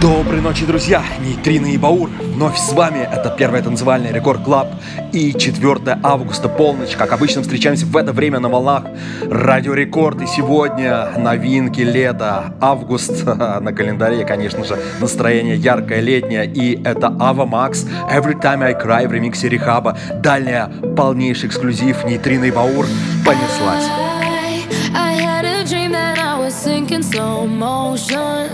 Доброй ночи, друзья! Нейтрино и Баур вновь с вами. Это первый танцевальный Record Club и 4 августа полночь. Как обычно, встречаемся в это время на волнах Радио Рекорд. И сегодня новинки лета. Август на календаре, конечно же, настроение яркое, летнее. И это Ava Max, Every Time I Cry в ремиксе R3HAB а. Дальняя, полнейший эксклюзив Нейтрино и Баур понеслась. I sinking slow motion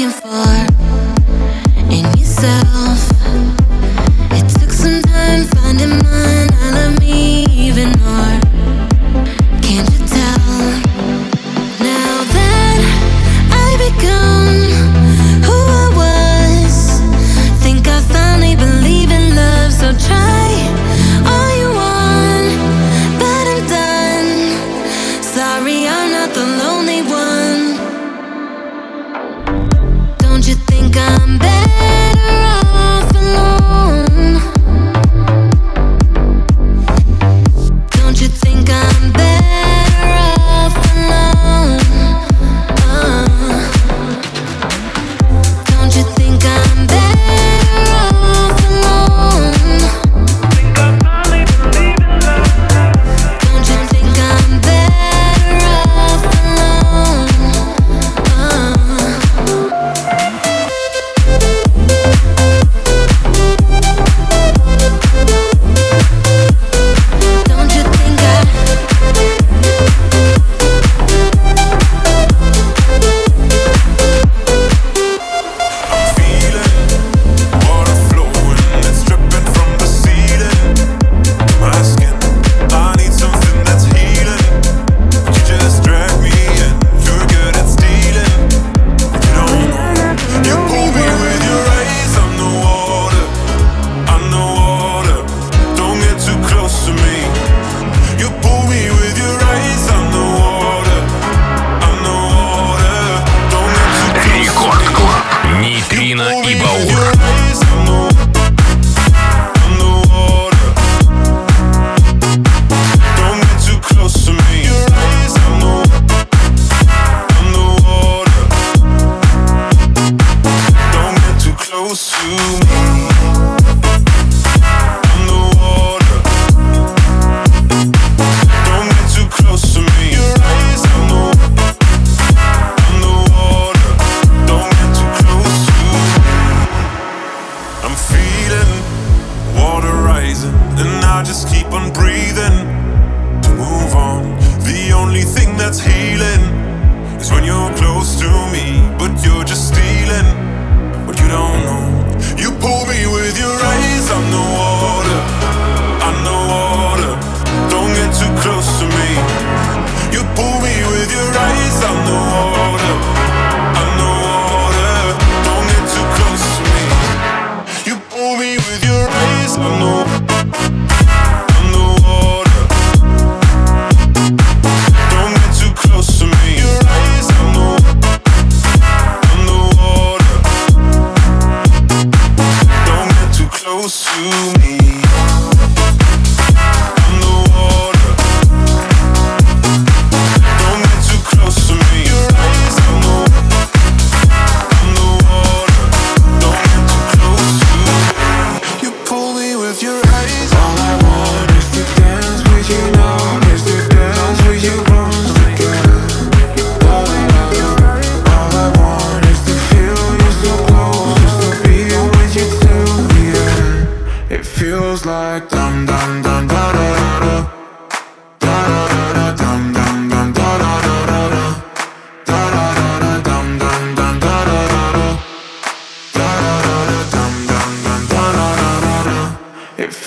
looking for.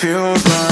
Feels like.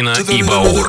Ирина Ибаур.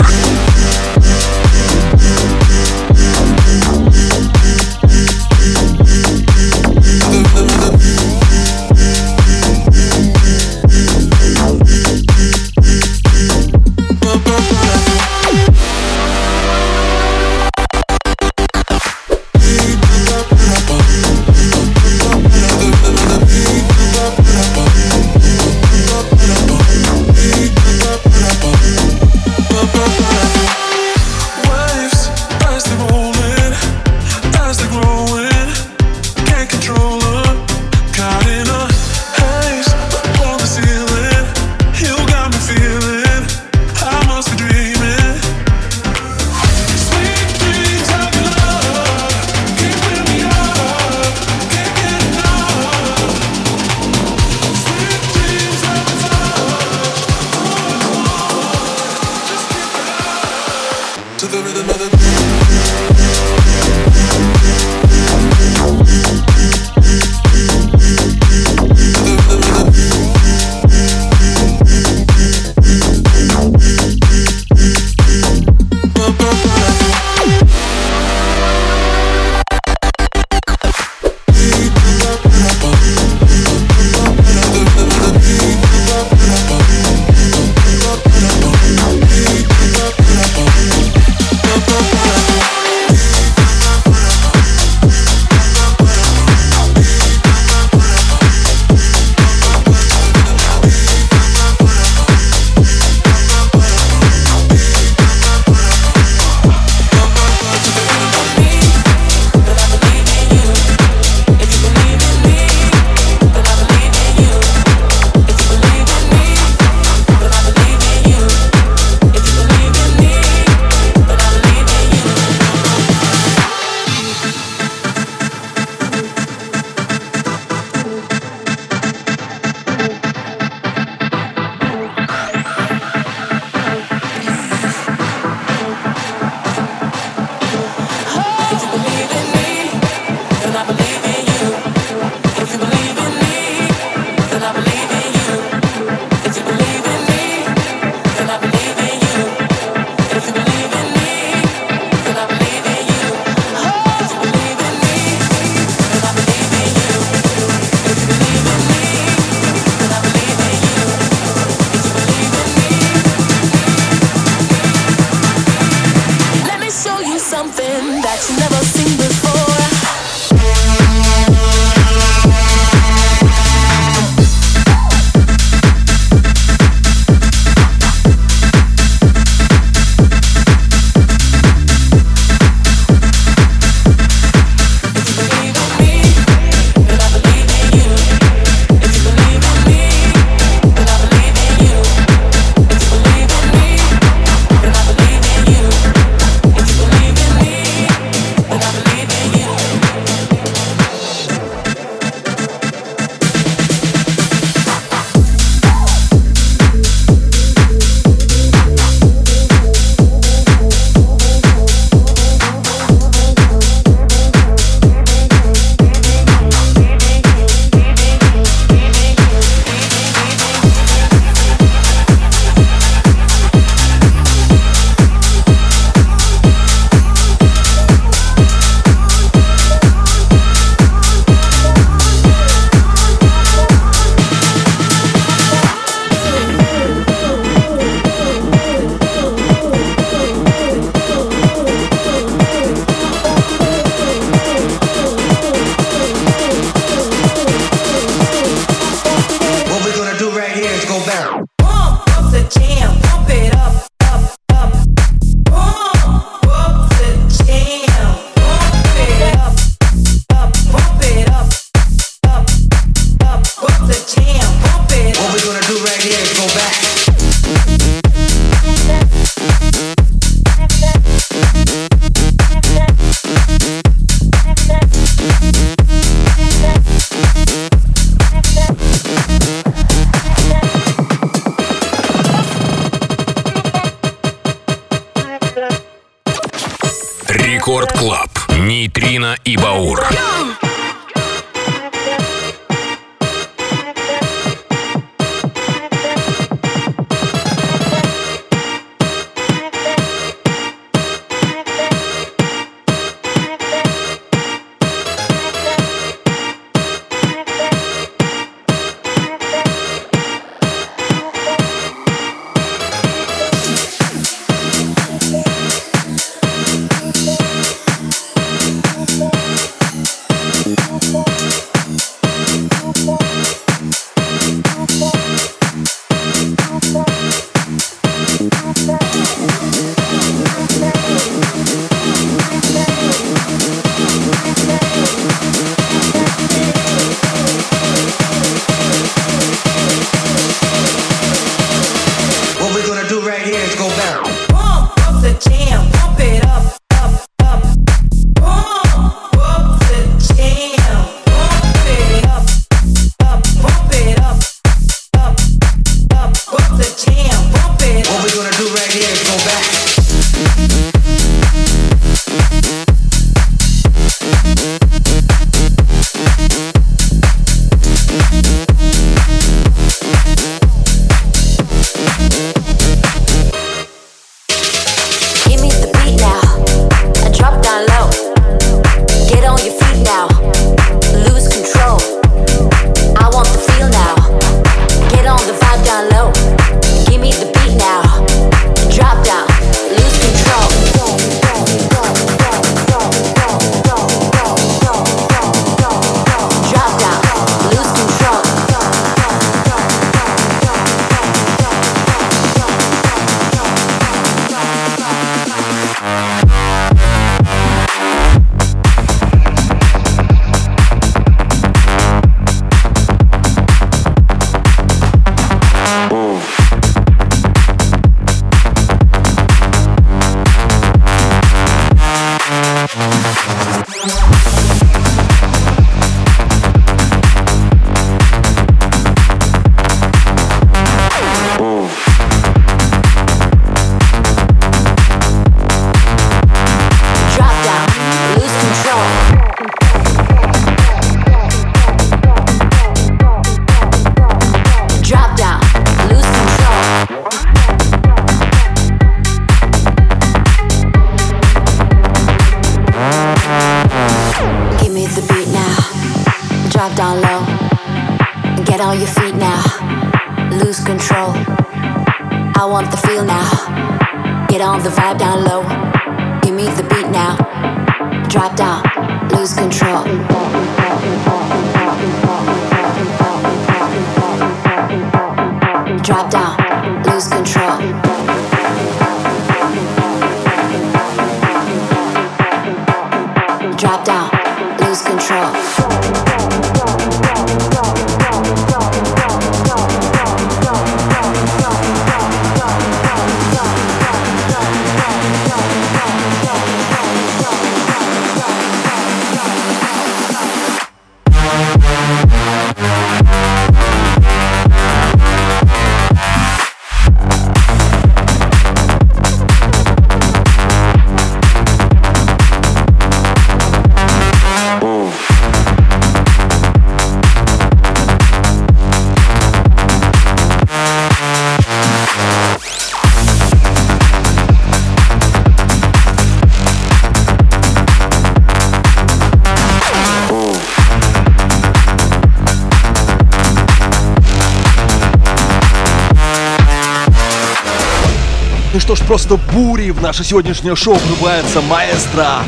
Наше сегодняшнее шоу врубается маэстро.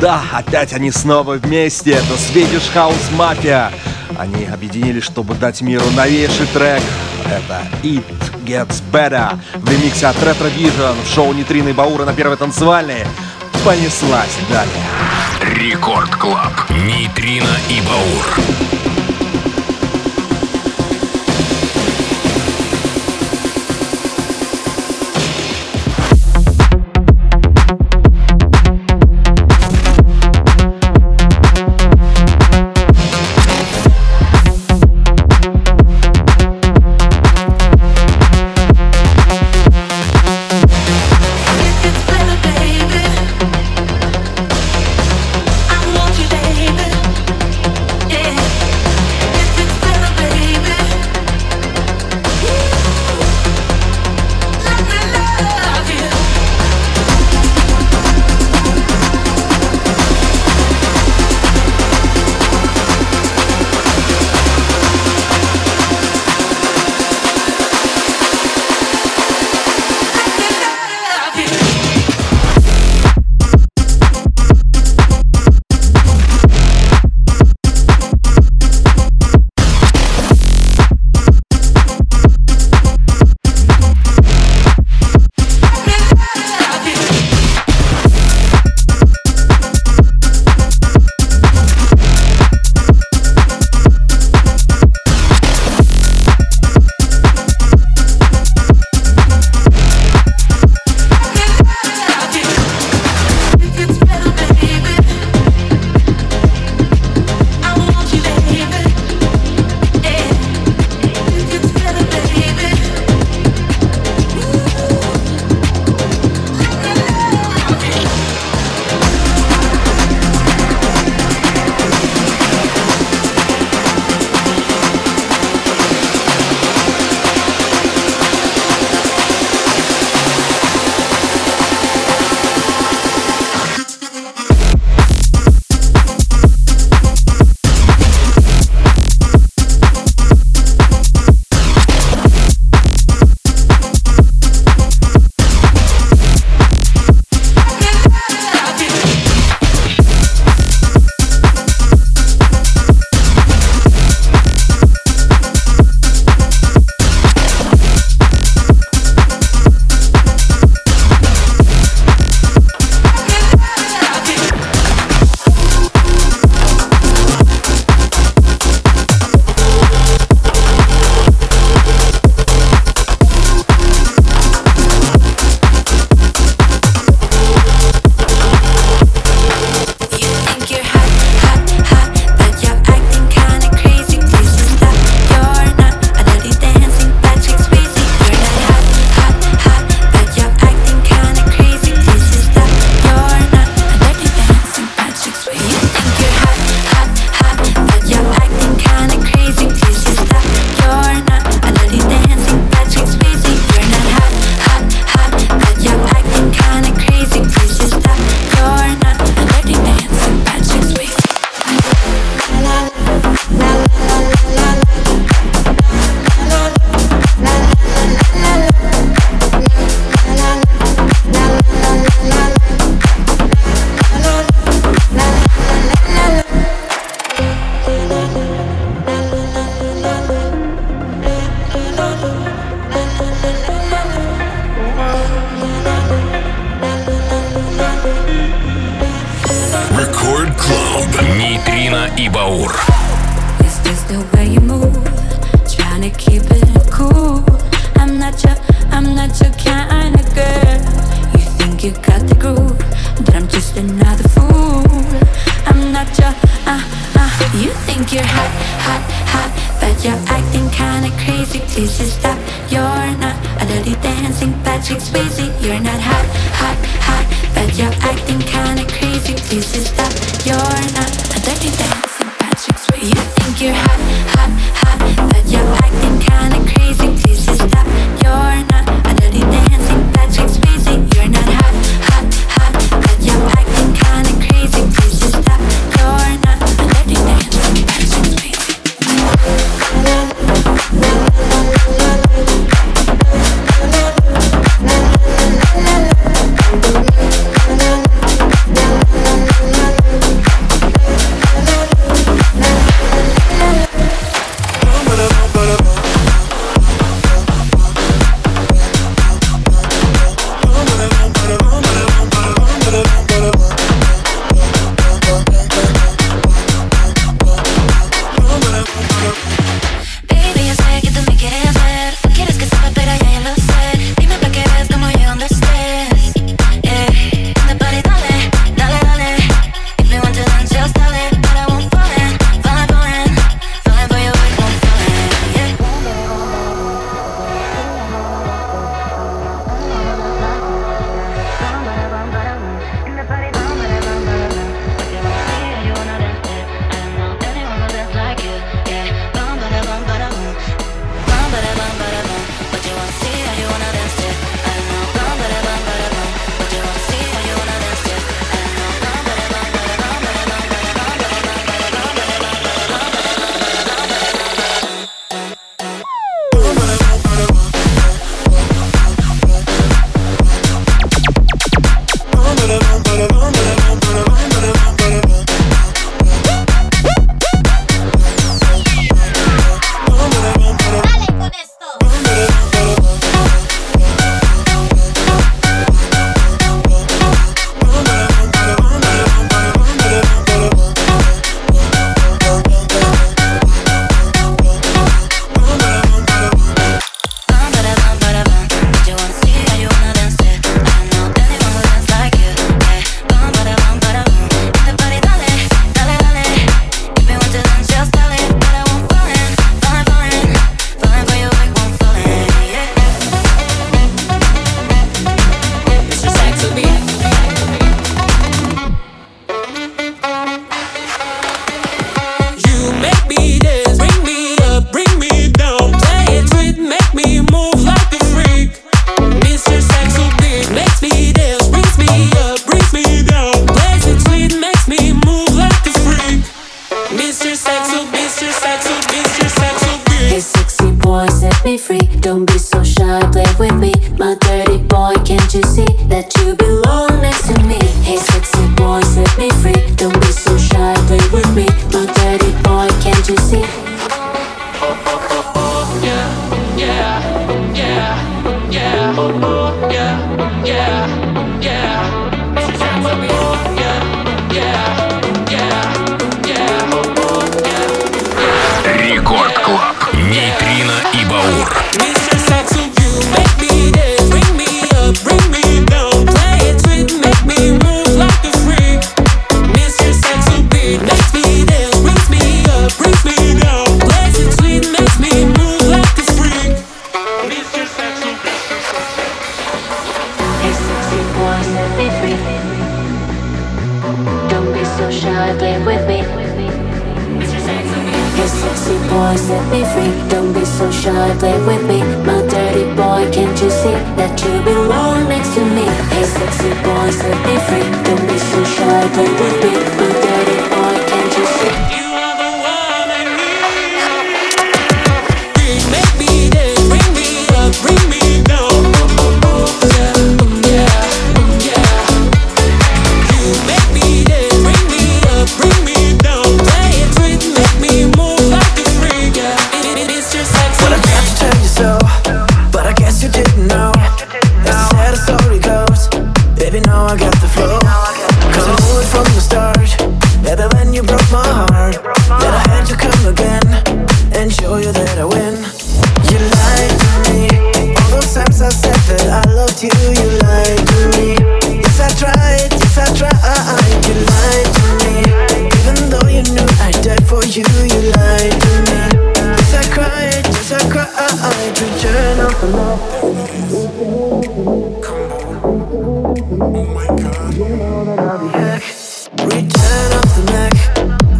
Да, опять они снова вместе. Это Swedish House Mafia. Они объединились, чтобы дать миру новейший трек. Это It Gets Better в ремиксе от Retro Vision в шоу Нейтрино и Баура на первой танцевальной. Понеслась далее. Record Club. Нейтрино и Баур. This is Oh, oh, yeah, yeah, yeah,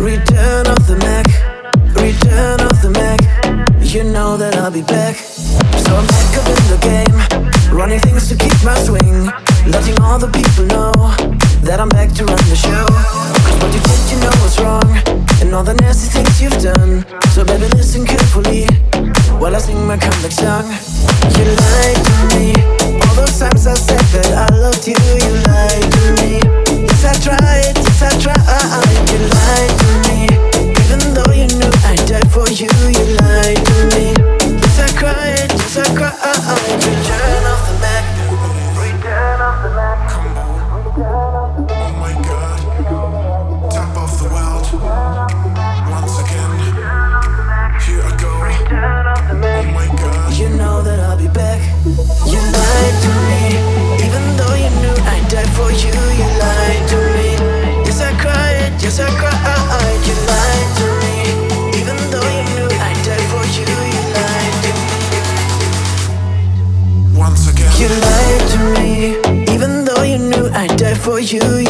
Return of the Mac, return of the Mac. You know that I'll be back. So I'm back up in the game, running things to keep my swing. Letting all the people know that I'm back to run the show. Cause what you did, you know what's wrong, and all the nasty things you've done. So baby, listen carefully while I sing my comeback song. You lied to me, all those times I said that I loved you. You lied to me, yes I tried. for you, you lied to me. Yes, I cried, yes, I cried. for you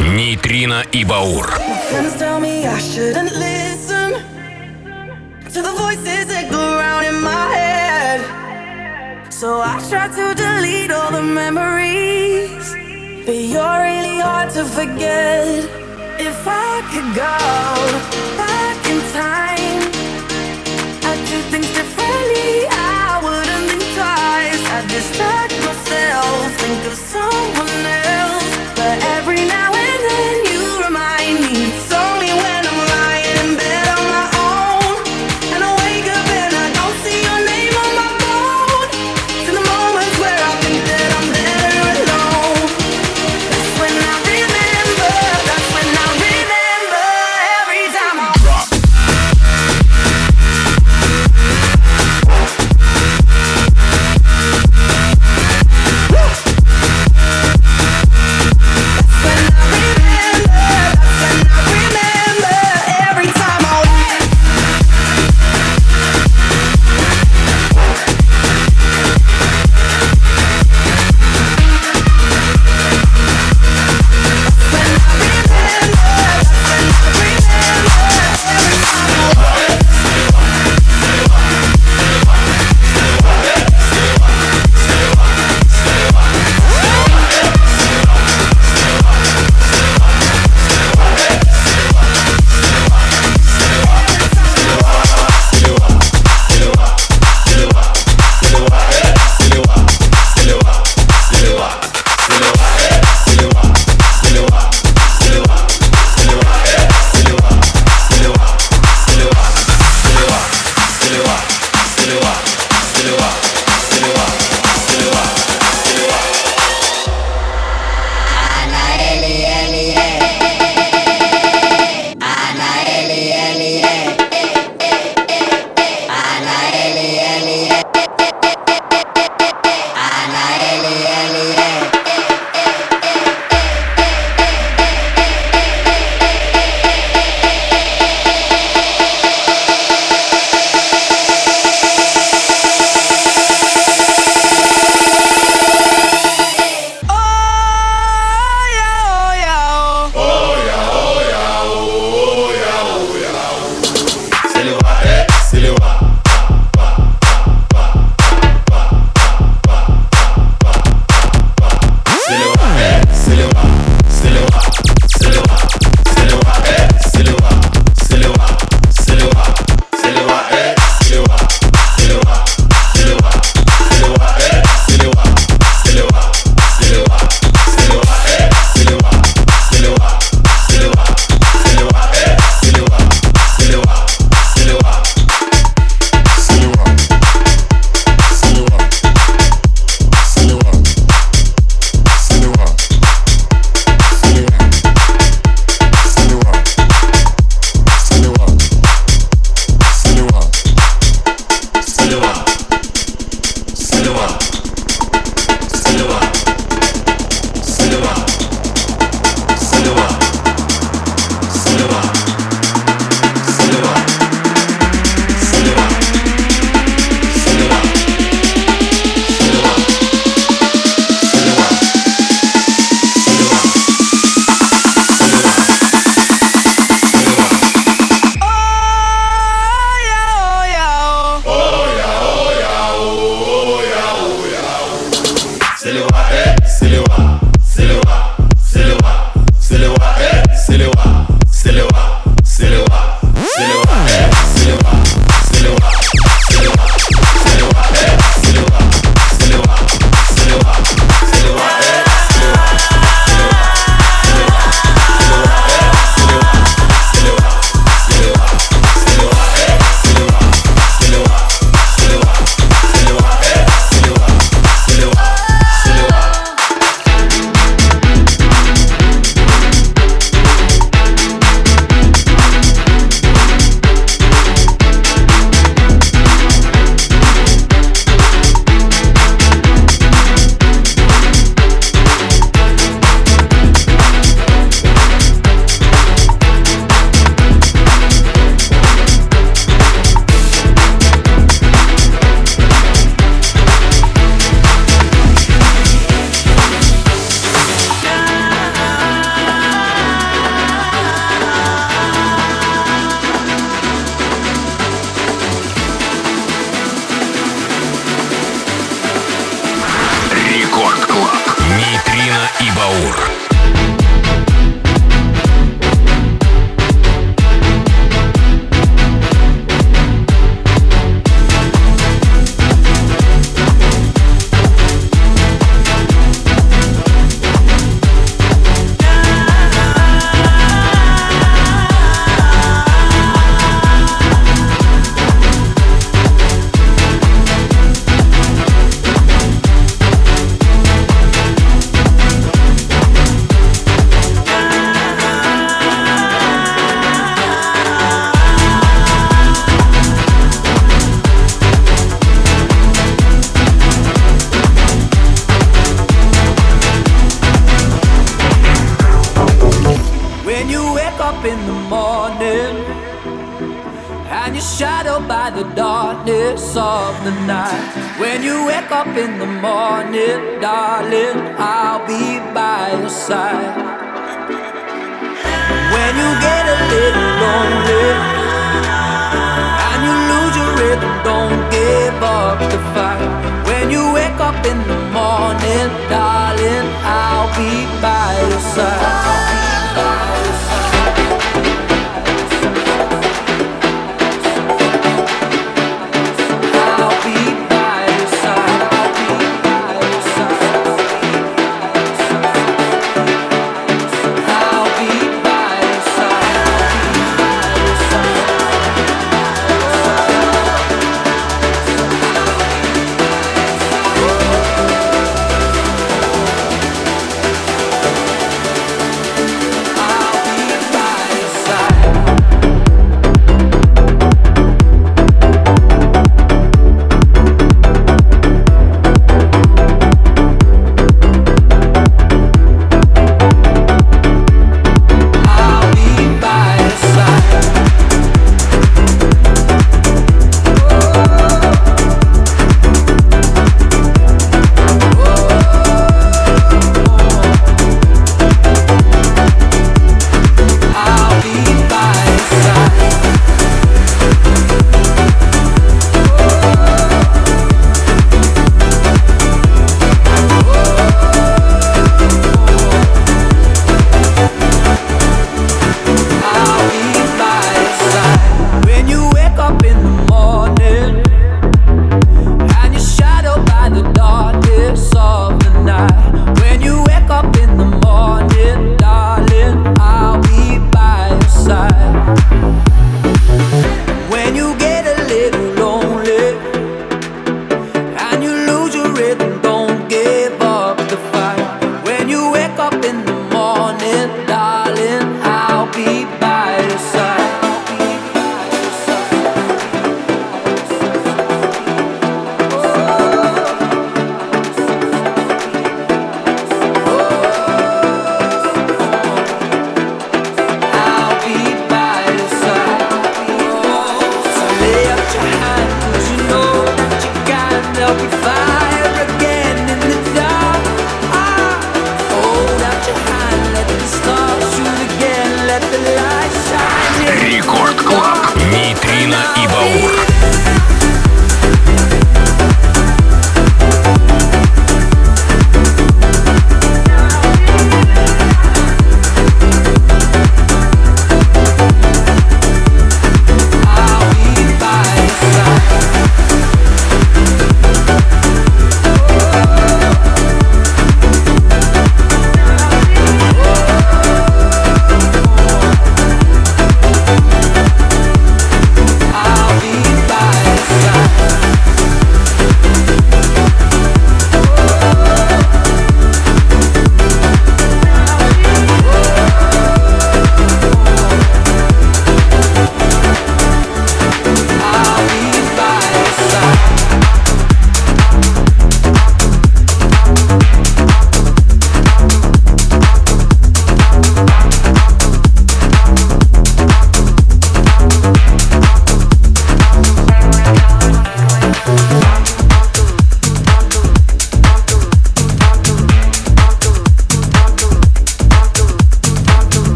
Нейтрино и Баур. Friends tell me I shouldn't listen to the voices that go around in my head. So I try to delete all the memories, but you're really hard to forget. If I could go back in time, I'd do things differently. I wouldn't think twice. I'd distract myself, think of someone else.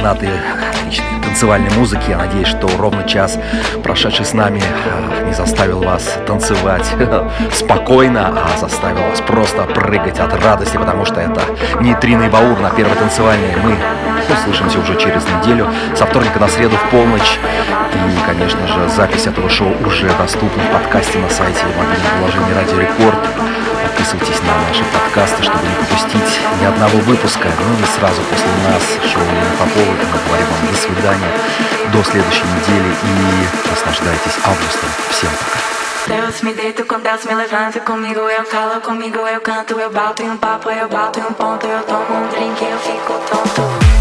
фанаты отличной танцевальной музыки. Я надеюсь, что ровно час, прошедший с нами, а, не заставил вас танцевать спокойно, а заставил вас просто прыгать от радости, потому что это нейтриный баур на первой танцевальной. Мы услышимся уже через неделю, со вторника на среду в полночь. И, конечно же, запись этого шоу уже доступна в подкасте на сайте и в мобильном приложении «Радио Рекорд» подписывайтесь на наши подкасты, чтобы не пропустить ни одного выпуска. Ну и сразу после нас шоу Лена Попова. Мы говорим вам до свидания, до следующей недели и наслаждайтесь августом. Всем пока. Deus me deito com Deus me levanta Comigo eu calo, comigo eu canto Eu bato em um papo, eu bato em um ponto Eu tomo um drink, eu fico tonto